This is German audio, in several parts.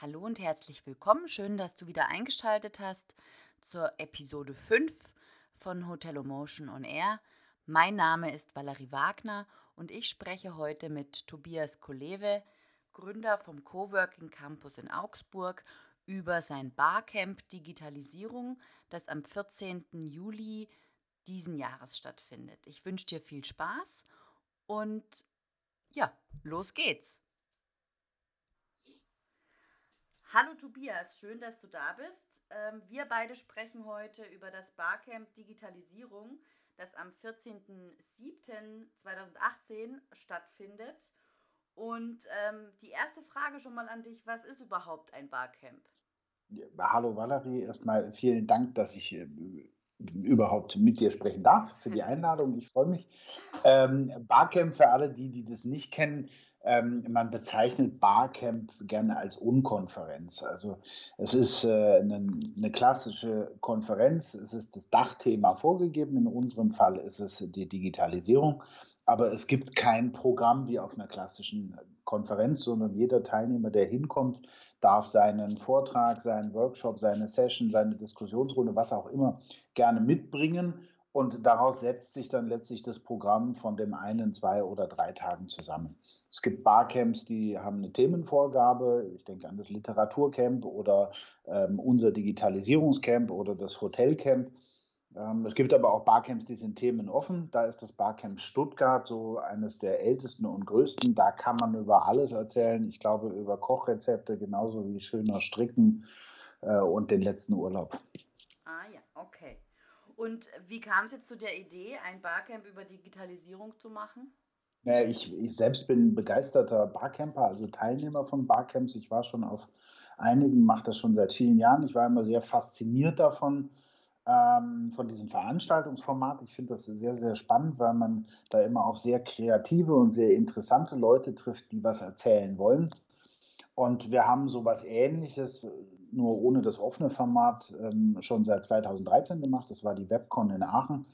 Hallo und herzlich willkommen. Schön, dass du wieder eingeschaltet hast zur Episode 5 von Hotel Motion on Air. Mein Name ist Valerie Wagner und ich spreche heute mit Tobias Kolewe, Gründer vom Coworking Campus in Augsburg, über sein Barcamp Digitalisierung, das am 14. Juli diesen Jahres stattfindet. Ich wünsche dir viel Spaß und ja, los geht's. Hallo Tobias, schön, dass du da bist. Ähm, wir beide sprechen heute über das Barcamp Digitalisierung, das am 14.07.2018 stattfindet. Und ähm, die erste Frage schon mal an dich, was ist überhaupt ein Barcamp? Ja, hallo Valerie, erstmal vielen Dank, dass ich äh, überhaupt mit dir sprechen darf, für die Einladung. Ich freue mich. Ähm, Barcamp, für alle, die, die das nicht kennen, ähm, man bezeichnet Barcamp gerne als Unkonferenz. Also es ist äh, eine, eine, klassische Konferenz, es ist das Dachthema vorgegeben, in unserem Fall ist es die Digitalisierung, aber es gibt kein Programm wie auf einer klassischen Konferenz, sondern jeder Teilnehmer, der hinkommt, darf seinen Vortrag, seinen Workshop, seine Session, seine Diskussionsrunde, was auch immer, gerne mitbringen und daraus setzt sich dann letztlich das Programm von dem einen, zwei oder drei Tagen zusammen. Es gibt Barcamps, die haben eine Themenvorgabe. Ich denke an das Literaturcamp oder ähm, unser Digitalisierungscamp oder das Hotelcamp. Ähm, es gibt aber auch Barcamps, die sind themenoffen. Da ist das Barcamp Stuttgart so eines der ältesten und größten. Da kann man über alles erzählen. Ich glaube über Kochrezepte genauso wie schöner Stricken äh, und den letzten Urlaub. Ah ja, okay. Und wie kam es jetzt zu der Idee, ein Barcamp über Digitalisierung zu machen? Ja, ich, ich selbst bin begeisterter Barcamper, also Teilnehmer von Barcamps. Ich war schon auf einigen, mache das schon seit vielen Jahren. Ich war immer sehr fasziniert davon, ähm, von diesem Veranstaltungsformat. Ich finde das sehr, sehr spannend, weil man da immer auf sehr kreative und sehr interessante Leute trifft, die was erzählen wollen. Und wir haben so was Ähnliches nur ohne das offene Format ähm, schon seit 2013 gemacht. Das war die Webcon in Aachen.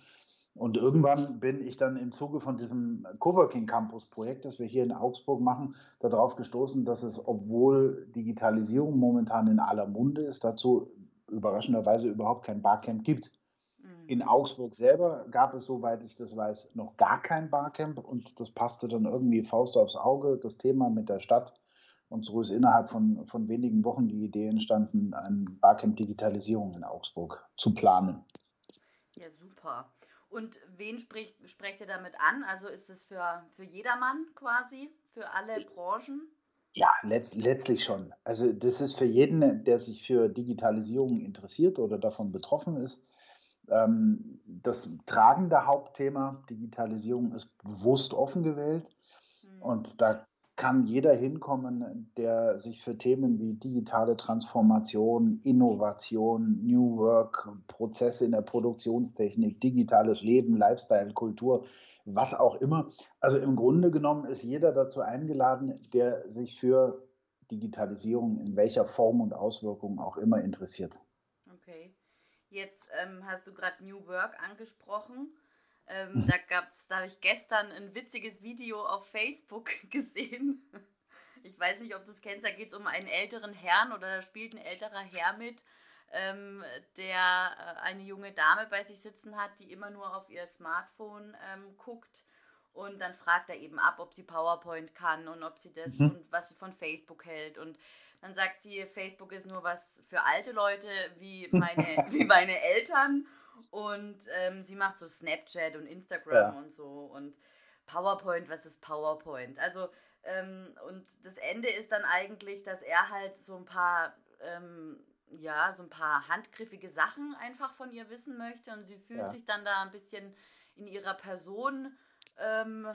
Und irgendwann bin ich dann im Zuge von diesem Coworking Campus Projekt, das wir hier in Augsburg machen, darauf gestoßen, dass es, obwohl Digitalisierung momentan in aller Munde ist, dazu überraschenderweise überhaupt kein Barcamp gibt. Mhm. In Augsburg selber gab es, soweit ich das weiß, noch gar kein Barcamp und das passte dann irgendwie Faust aufs Auge, das Thema mit der Stadt und so ist innerhalb von, von wenigen Wochen die Idee entstanden, ein Barcamp Digitalisierung in Augsburg zu planen. Ja, super. Und wen spricht, sprecht ihr damit an? Also ist es für, für jedermann quasi, für alle Branchen? Ja, letzt, letztlich schon. Also das ist für jeden, der sich für Digitalisierung interessiert oder davon betroffen ist. Ähm, das tragende Hauptthema Digitalisierung ist bewusst offen gewählt. Hm. Und da kann jeder hinkommen, der sich für Themen wie digitale Transformation, Innovation, New Work, Prozesse in der Produktionstechnik, digitales Leben, Lifestyle, Kultur, was auch immer. Also im Grunde genommen ist jeder dazu eingeladen, der sich für Digitalisierung in welcher Form und Auswirkungen auch immer interessiert. Okay. Jetzt ähm, hast du gerade New Work angesprochen. Ähm, da gab's, da habe ich gestern ein witziges Video auf Facebook gesehen. Ich weiß nicht, ob du es kennst, da geht es um einen älteren Herrn oder da spielt ein älterer Herr mit, ähm, der äh, eine junge Dame bei sich sitzen hat, die immer nur auf ihr Smartphone ähm, guckt. Und dann fragt er eben ab, ob sie PowerPoint kann und ob sie das mhm. und was sie von Facebook hält. Und dann sagt sie, Facebook ist nur was für alte Leute wie meine, wie meine Eltern. Und ähm, sie macht so Snapchat und Instagram ja. und so. Und PowerPoint, was ist PowerPoint? Also, ähm, und das Ende ist dann eigentlich, dass er halt so ein paar, ähm, ja, so ein paar handgriffige Sachen einfach von ihr wissen möchte. Und sie fühlt ja. sich dann da ein bisschen in ihrer Person ähm,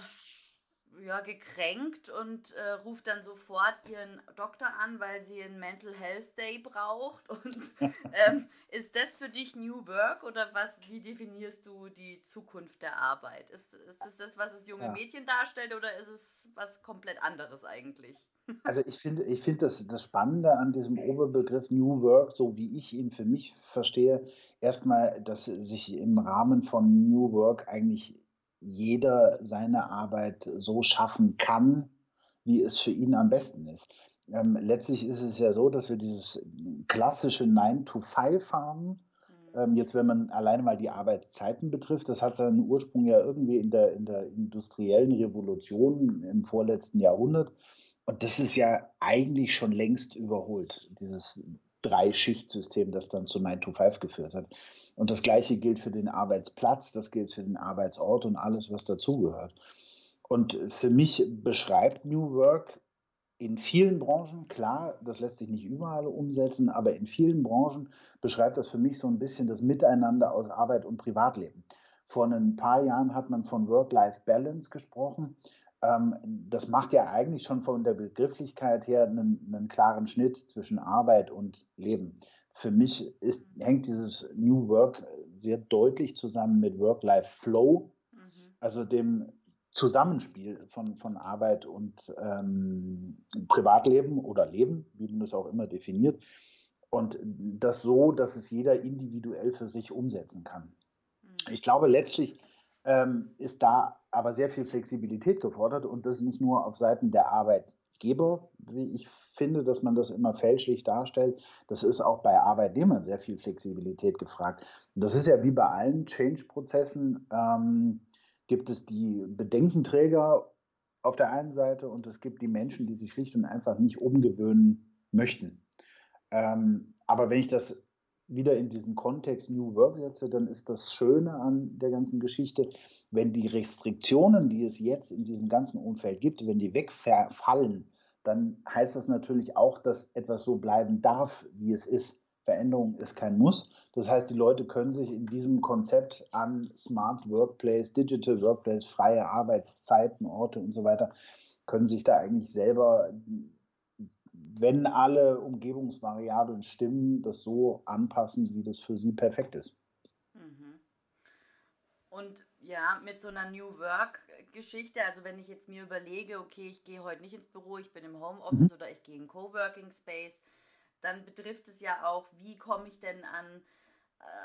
ja, gekränkt und äh, ruft dann sofort ihren Doktor an, weil sie einen Mental Health Day braucht. Und ähm, ist das für dich New Work oder was? Wie definierst du die Zukunft der Arbeit? Ist, ist das das, was es junge ja. Mädchen darstellt oder ist es was komplett anderes eigentlich? Also ich finde, ich finde das, das Spannende an diesem Oberbegriff New Work, so wie ich ihn für mich verstehe, erstmal, dass sich im Rahmen von New Work eigentlich jeder seine Arbeit so schaffen kann, wie es für ihn am besten ist. Ähm, letztlich ist es ja so, dass wir dieses klassische 9 to 5 haben. Mhm. Ähm, jetzt, wenn man alleine mal die Arbeitszeiten betrifft, das hat seinen Ursprung ja irgendwie in der, in der industriellen Revolution im vorletzten Jahrhundert. Und das ist ja eigentlich schon längst überholt, dieses Drei-Schicht-System, das dann zu 9 to 5 geführt hat. Und das Gleiche gilt für den Arbeitsplatz, das gilt für den Arbeitsort und alles, was dazugehört. Und für mich beschreibt New Work in vielen Branchen, klar, das lässt sich nicht überall umsetzen, aber in vielen Branchen beschreibt das für mich so ein bisschen das Miteinander aus Arbeit und Privatleben. Vor ein paar Jahren hat man von Work-Life-Balance gesprochen. Ähm, das macht ja eigentlich schon von der Begrifflichkeit her einen, einen klaren Schnitt zwischen Arbeit und Leben. Für mich ist, hängt dieses New Work sehr deutlich zusammen mit Work-Life-Flow, mhm. also dem Zusammenspiel von, von Arbeit und ähm, Privatleben oder Leben, wie man das auch immer definiert. Und das so, dass es jeder individuell für sich umsetzen kann. Mhm. Ich glaube, letztlich ähm, ist da aber sehr viel Flexibilität gefordert und das nicht nur auf Seiten der Arbeitgeber, wie ich finde, dass man das immer fälschlich darstellt. Das ist auch bei Arbeitnehmern sehr viel Flexibilität gefragt. Und das ist ja wie bei allen Change-Prozessen. Ähm, gibt es die Bedenkenträger auf der einen Seite und es gibt die Menschen, die sich schlicht und einfach nicht umgewöhnen möchten. Ähm, aber wenn ich das wieder in diesen Kontext New Work setze, dann ist das Schöne an der ganzen Geschichte, wenn die Restriktionen, die es jetzt in diesem ganzen Umfeld gibt, wenn die wegfallen, dann heißt das natürlich auch, dass etwas so bleiben darf, wie es ist. Veränderung ist kein Muss. Das heißt, die Leute können sich in diesem Konzept an Smart Workplace, Digital Workplace, freie Arbeitszeiten, Orte und so weiter, können sich da eigentlich selber, wenn alle Umgebungsvariablen stimmen, das so anpassen, wie das für sie perfekt ist. Mhm. Und ja, mit so einer New Work-Geschichte, also wenn ich jetzt mir überlege, okay, ich gehe heute nicht ins Büro, ich bin im Homeoffice mhm. oder ich gehe in Coworking Space, dann betrifft es ja auch, wie komme ich denn an,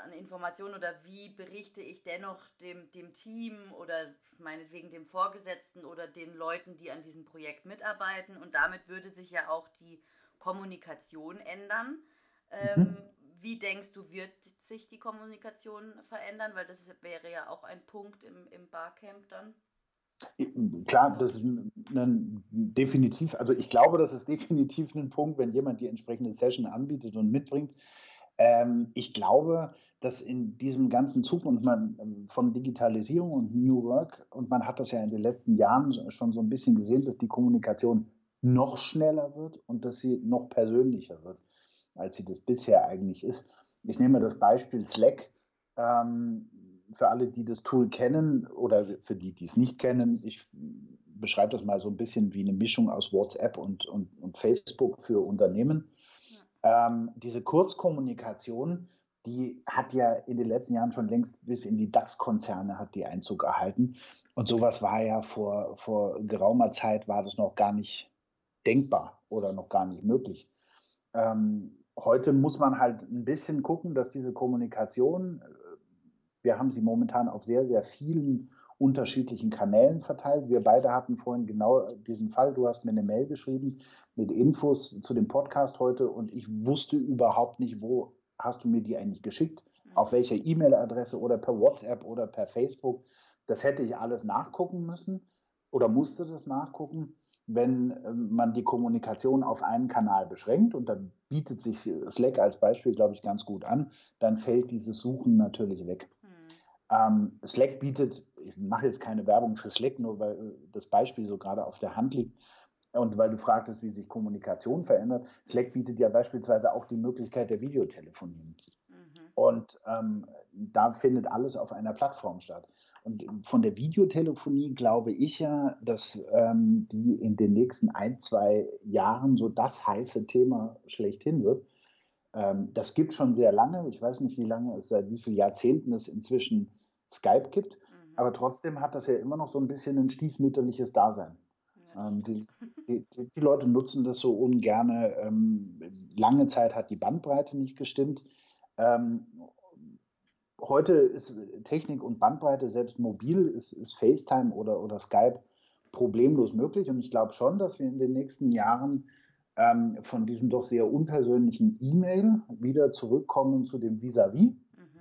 an Informationen oder wie berichte ich dennoch dem, dem Team oder meinetwegen dem Vorgesetzten oder den Leuten, die an diesem Projekt mitarbeiten. Und damit würde sich ja auch die Kommunikation ändern. Ähm, mhm. Wie denkst du, wird sich die Kommunikation verändern? Weil das wäre ja auch ein Punkt im, im Barcamp dann. Klar, das ist ein, definitiv, also ich glaube, das ist definitiv ein Punkt, wenn jemand die entsprechende Session anbietet und mitbringt. Ähm, ich glaube, dass in diesem ganzen Zug und man ähm, von Digitalisierung und New Work, und man hat das ja in den letzten Jahren schon so ein bisschen gesehen, dass die Kommunikation noch schneller wird und dass sie noch persönlicher wird, als sie das bisher eigentlich ist. Ich nehme das Beispiel Slack. Ähm, für alle, die das Tool kennen oder für die, die es nicht kennen, ich beschreibe das mal so ein bisschen wie eine Mischung aus WhatsApp und, und, und Facebook für Unternehmen. Ähm, diese Kurzkommunikation, die hat ja in den letzten Jahren schon längst bis in die DAX-Konzerne hat die Einzug erhalten. Und sowas war ja vor, vor geraumer Zeit, war das noch gar nicht denkbar oder noch gar nicht möglich. Ähm, heute muss man halt ein bisschen gucken, dass diese Kommunikation wir haben sie momentan auf sehr, sehr vielen unterschiedlichen Kanälen verteilt. Wir beide hatten vorhin genau diesen Fall. Du hast mir eine Mail geschrieben mit Infos zu dem Podcast heute und ich wusste überhaupt nicht, wo hast du mir die eigentlich geschickt, mhm. auf welcher E-Mail-Adresse oder per WhatsApp oder per Facebook. Das hätte ich alles nachgucken müssen oder musste das nachgucken. Wenn ähm, man die Kommunikation auf einen Kanal beschränkt und da bietet sich Slack als Beispiel, glaube ich, ganz gut an, dann fällt dieses Suchen natürlich weg. Ähm, Slack bietet, ich mache jetzt keine Werbung für Slack, nur weil äh, das Beispiel so gerade auf der Hand liegt und weil du fragtest, wie sich Kommunikation verändert. Slack bietet ja beispielsweise auch die Möglichkeit der Videotelefonie. Mhm. Und ähm, da findet alles auf einer Plattform statt. Und von der Videotelefonie glaube ich ja, dass ähm, die in den nächsten ein, zwei Jahren so das heiße Thema schlechthin wird. Ähm, das gibt schon sehr lange. Ich weiß nicht, wie lange es seit wie vielen Jahrzehnten es inzwischen Skype gibt. Aber trotzdem hat das ja immer noch so ein bisschen ein stiefmütterliches Dasein. Ja. Ähm, die, die, die, Leute nutzen das so ungern. Ähm, lange Zeit hat die Bandbreite nicht gestimmt. Ähm, heute ist Technik und Bandbreite, selbst mobil, ist, ist FaceTime oder, oder Skype problemlos möglich. Und ich glaube schon, dass wir in den nächsten Jahren ähm, von diesem doch sehr unpersönlichen E-Mail wieder zurückkommen zu dem Vis-à-vis. -vis. Mhm.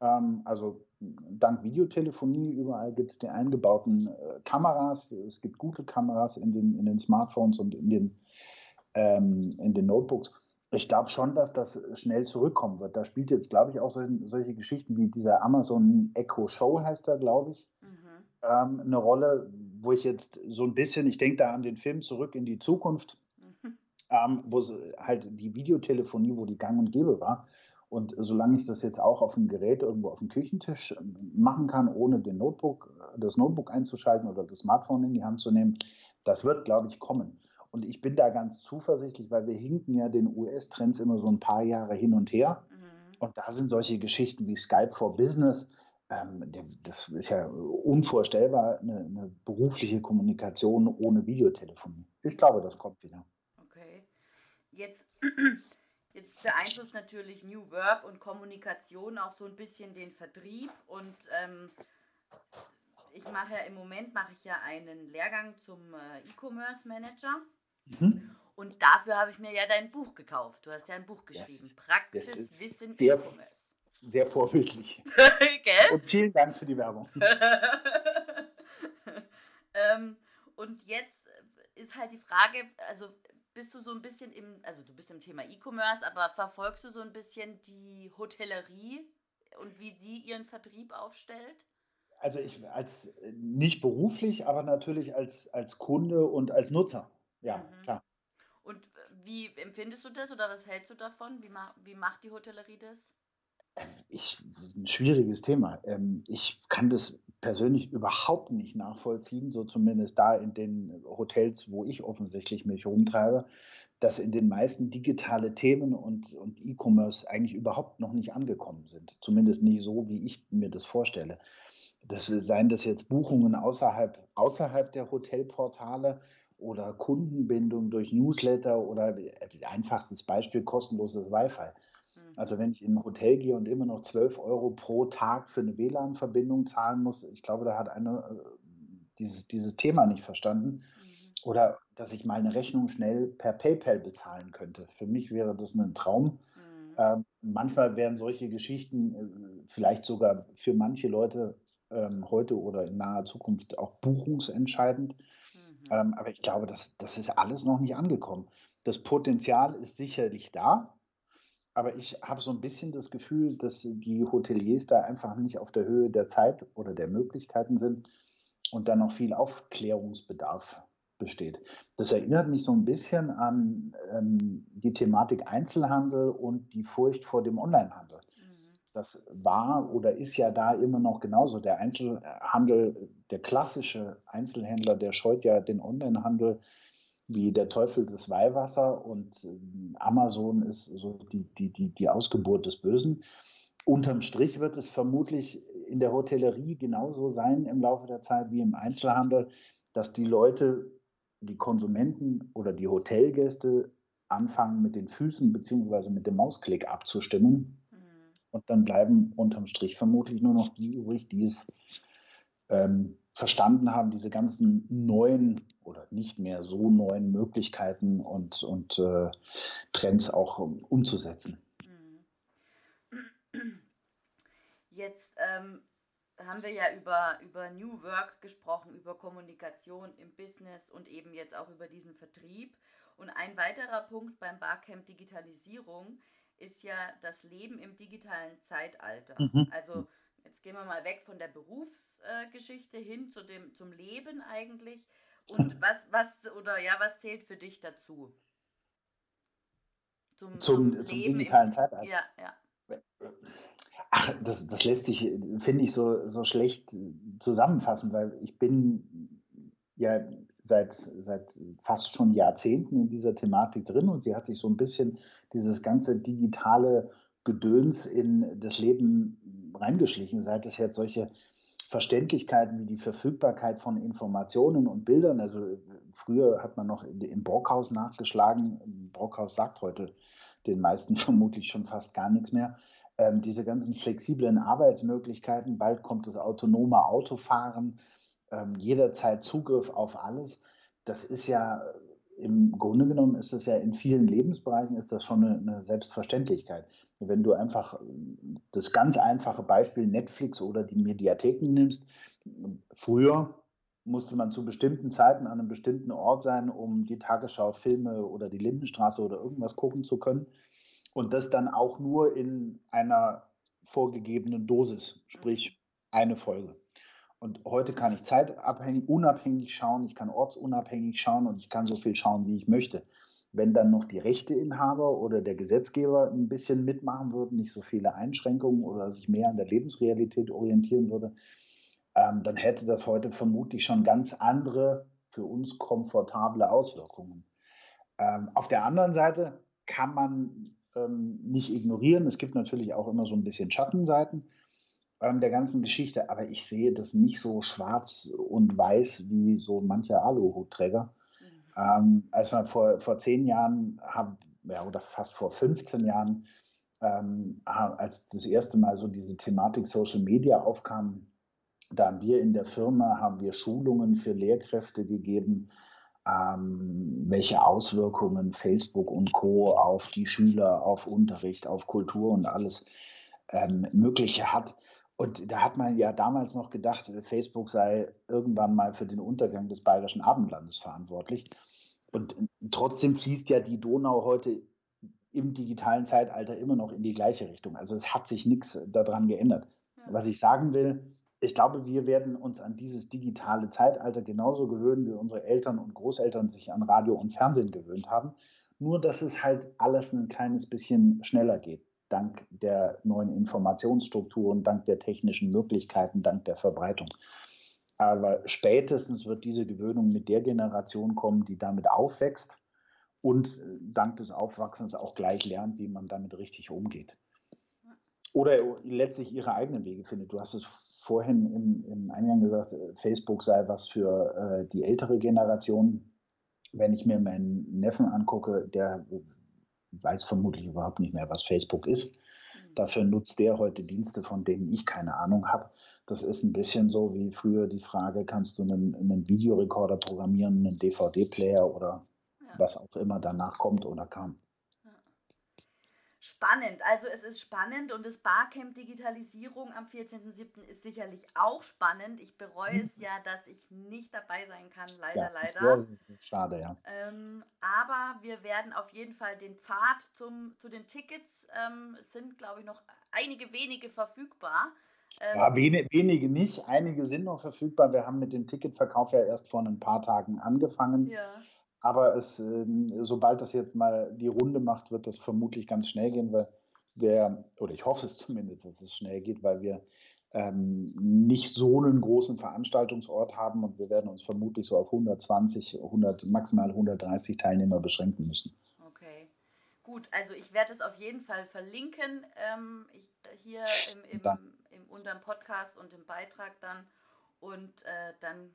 Ähm, also dank Videotelefonie, überall gibt es die eingebauten äh, Kameras. Es gibt gute Kameras in den, in den Smartphones und in den, ähm, in den Notebooks. Ich glaube schon, dass das schnell zurückkommen wird. Da spielt jetzt, glaube ich, auch solche, solche, Geschichten wie dieser Amazon Echo Show heißt er, glaube ich, mhm. ähm, eine Rolle, wo ich jetzt so ein bisschen, ich denke da an den Film Zurück in die Zukunft, mhm. ähm, wo halt die Videotelefonie, wo die gang und gäbe war. Und solange ich das jetzt auch auf dem Gerät irgendwo auf dem Küchentisch ähm, machen kann, ohne den Notebook, das Notebook einzuschalten oder das Smartphone in die Hand zu nehmen, das wird, glaube ich, kommen. Und ich bin da ganz zuversichtlich, weil wir hinken ja den US-Trends immer so ein paar Jahre hin und her. Mhm. Und da sind solche Geschichten wie Skype for Business, ähm, das ist ja unvorstellbar, eine, eine, berufliche Kommunikation ohne Videotelefonie. Ich glaube, das kommt wieder. Okay. Jetzt, jetzt beeinflusst natürlich New Work und Kommunikation auch so ein bisschen den Vertrieb und ähm, ich mache ja im Moment mache ich ja einen Lehrgang zum äh, E-Commerce Manager Mhm. Und dafür habe ich mir ja dein Buch gekauft. Du hast ja ein Buch geschrieben. Yes. Praxis, Wissen, sehr, Sehr vorbildlich. Und vielen Dank für die Werbung. ähm, und jetzt ist halt die Frage, also bist du so ein bisschen im, also du bist im Thema E-Commerce, aber verfolgst du so ein bisschen die Hotellerie und wie sie ihren Vertrieb aufstellt? Also ich als nicht beruflich, aber natürlich als, als Kunde und als Nutzer. Ja, mhm. klar. Und wie empfindest du das oder was hältst du davon? Wie, ma wie macht die Hotellerie das? Ich, ein schwieriges Thema. Ähm, ich kann das persönlich überhaupt nicht nachvollziehen, so zumindest da in den Hotels, wo ich offensichtlich mich rumtreibe, dass in den meisten digitale Themen und, und E-Commerce eigentlich überhaupt noch nicht angekommen sind. Zumindest nicht so, wie ich mir das vorstelle. Das seien das jetzt Buchungen außerhalb, außerhalb der Hotelportale oder Kundenbindung durch Newsletter oder einfachstes Beispiel kostenloses Wi-Fi. Mhm. Also wenn ich in ein Hotel gehe und immer noch 12 Euro pro Tag für eine WLAN-Verbindung zahlen muss, ich glaube, da hat einer äh, dieses, dieses Thema nicht verstanden. Mhm. Oder dass ich mal eine Rechnung schnell per PayPal bezahlen könnte. Für mich wäre das ein Traum. Mhm. Ähm, manchmal wären solche Geschichten äh, vielleicht sogar für manche Leute ähm, heute oder in naher Zukunft auch buchungsentscheidend. Ähm, aber ich glaube, das, das ist alles noch nicht angekommen. Das Potenzial ist sicherlich da, aber ich habe so ein bisschen das Gefühl, dass die Hoteliers da einfach nicht auf der Höhe der Zeit oder der Möglichkeiten sind und da noch viel Aufklärungsbedarf besteht. Das erinnert mich so ein bisschen an ähm, die Thematik Einzelhandel und die Furcht vor dem Onlinehandel. Das war oder ist ja da immer noch genauso. Der Einzelhandel, der klassische Einzelhändler, der scheut ja den Onlinehandel wie der Teufel des Weihwasser und ähm, Amazon ist so die, die, die, die Ausgeburt des Bösen. Unterm Strich wird es vermutlich in der Hotellerie genauso sein im Laufe der Zeit wie im Einzelhandel, dass die Leute, die Konsumenten oder die Hotelgäste anfangen mit den Füßen bzw. mit dem Mausklick abzustimmen und dann bleiben unterm Strich vermutlich nur noch die übrig, die es ähm, verstanden haben, diese ganzen neuen oder nicht mehr so neuen Möglichkeiten und, und äh, Trends auch um, umzusetzen. Mhm. Jetzt ähm, haben wir ja über, über New Work gesprochen, über Kommunikation im Business und eben jetzt auch über diesen Vertrieb. Und ein weiterer Punkt beim Barcamp Digitalisierung ist ja das Leben im digitalen Zeitalter. Mhm. Also jetzt gehen wir mal weg von der Berufsgeschichte äh, hin zu dem, zum Leben eigentlich. Und was, was, oder ja, was zählt für dich dazu? Zum, zum, zum, zum digitalen Zeitalter. Ja, ja. Ach, das, das lässt sich, finde ich, so, so schlecht zusammenfassen, weil ich bin ja seit, seit fast schon Jahrzehnten in dieser Thematik drin und sie hat sich so ein bisschen dieses ganze digitale Gedöns in das Leben reingeschlichen, seit es jetzt solche Verständlichkeiten wie die Verfügbarkeit von Informationen und Bildern. Also früher hat man noch im Brockhaus nachgeschlagen. Brockhaus sagt heute den meisten vermutlich schon fast gar nichts mehr. ähm, diese ganzen flexiblen Arbeitsmöglichkeiten, bald kommt das autonome Autofahren, ähm, jederzeit Zugriff auf alles. Das ist ja im Grunde genommen ist das ja in vielen Lebensbereichen ist das schon eine, eine, Selbstverständlichkeit. Wenn du einfach das ganz einfache Beispiel Netflix oder die Mediatheken nimmst, früher musste man zu bestimmten Zeiten an einem bestimmten Ort sein, um die Tagesschau, Filme oder die Lindenstraße oder irgendwas gucken zu können. Und das dann auch nur in einer vorgegebenen Dosis, sprich eine Folge. Und heute kann ich zeitabhängig, unabhängig schauen, ich kann ortsunabhängig schauen und ich kann so viel schauen, wie ich möchte. Wenn dann noch die Rechteinhaber oder der Gesetzgeber ein bisschen mitmachen würden, nicht so viele Einschränkungen oder sich mehr an der Lebensrealität orientieren würde, ähm, dann hätte das heute vermutlich schon ganz andere, für uns komfortable Auswirkungen. Ähm, auf der anderen Seite kann man ähm, nicht ignorieren. Es gibt natürlich auch immer so ein bisschen Schattenseiten ähm, der ganzen Geschichte, aber ich sehe das nicht so schwarz und weiß wie so mancher Aluhutträger. Mhm. Ähm, als wir vor, vor zehn Jahren haben, ja, oder fast vor 15 Jahren, ähm, als das erste Mal so diese Thematik Social Media aufkam, da haben wir in der Firma haben wir Schulungen für Lehrkräfte gegeben, ähm, welche Auswirkungen Facebook und Co. auf die Schüler, auf Unterricht, auf Kultur und alles ähm, Mögliche hat. Und da hat man ja damals noch gedacht, Facebook sei irgendwann mal für den Untergang des Bayerischen Abendlandes verantwortlich. Und trotzdem fließt ja die Donau heute im digitalen Zeitalter immer noch in die gleiche Richtung. Also es hat sich nichts daran geändert. Ja. Was ich sagen will, ich glaube, wir werden uns an dieses digitale Zeitalter genauso gewöhnen, wie unsere Eltern und Großeltern sich an Radio und Fernsehen gewöhnt haben. Nur, dass es halt alles ein kleines bisschen schneller geht, dank der neuen Informationsstrukturen, dank der technischen Möglichkeiten, dank der Verbreitung. Aber spätestens wird diese Gewöhnung mit der Generation kommen, die damit aufwächst und dank des Aufwachsens auch gleich lernt, wie man damit richtig umgeht. Oder letztlich ihre eigenen Wege findet. Du hast es vorhin im, im Eingang gesagt, äh, Facebook sei was für äh, die ältere Generation. Wenn ich mir meinen Neffen angucke, der weiß vermutlich überhaupt nicht mehr, was Facebook ist. Mhm. Dafür nutzt der heute Dienste, von denen ich keine Ahnung habe. Das ist ein bisschen so wie früher die Frage, kannst du einen, einen Videorekorder programmieren, einen DVD-Player oder ja. was auch immer danach kommt oder kam spannend. Also es ist spannend und das Barcamp Digitalisierung am 14.07. ist sicherlich auch spannend. Ich bereue es ja, dass ich nicht dabei sein kann, leider, ja, leider. Sehr, sehr schade, ja. Ähm, aber wir werden auf jeden Fall den Pfad zum, zu den Tickets, ähm, sind glaube ich noch einige wenige verfügbar. Ähm, ja, wenige, wenige nicht, einige sind noch verfügbar. Wir haben mit dem Ticketverkauf ja erst vor ein paar Tagen angefangen. Ja. Aber es, ähm, sobald das jetzt mal die Runde macht, wird das vermutlich ganz schnell gehen, weil wir, oder ich hoffe es zumindest, dass es schnell geht, weil wir ähm, nicht so einen großen Veranstaltungsort haben und wir werden uns vermutlich so auf 120, 100, maximal 130 Teilnehmer beschränken müssen. Okay, gut, also ich werde es auf jeden Fall verlinken ähm, ich, hier im, im, im, unterm Podcast und im Beitrag dann und äh, dann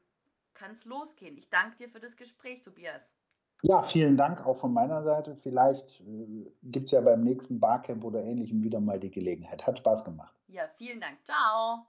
kann es losgehen. Ich danke dir für das Gespräch, Tobias. Ja, vielen Dank auch von meiner Seite. Vielleicht äh, gibt es ja beim nächsten Barcamp oder ähnlichem wieder mal die Gelegenheit. Hat Spaß gemacht. Ja, vielen Dank. Ciao.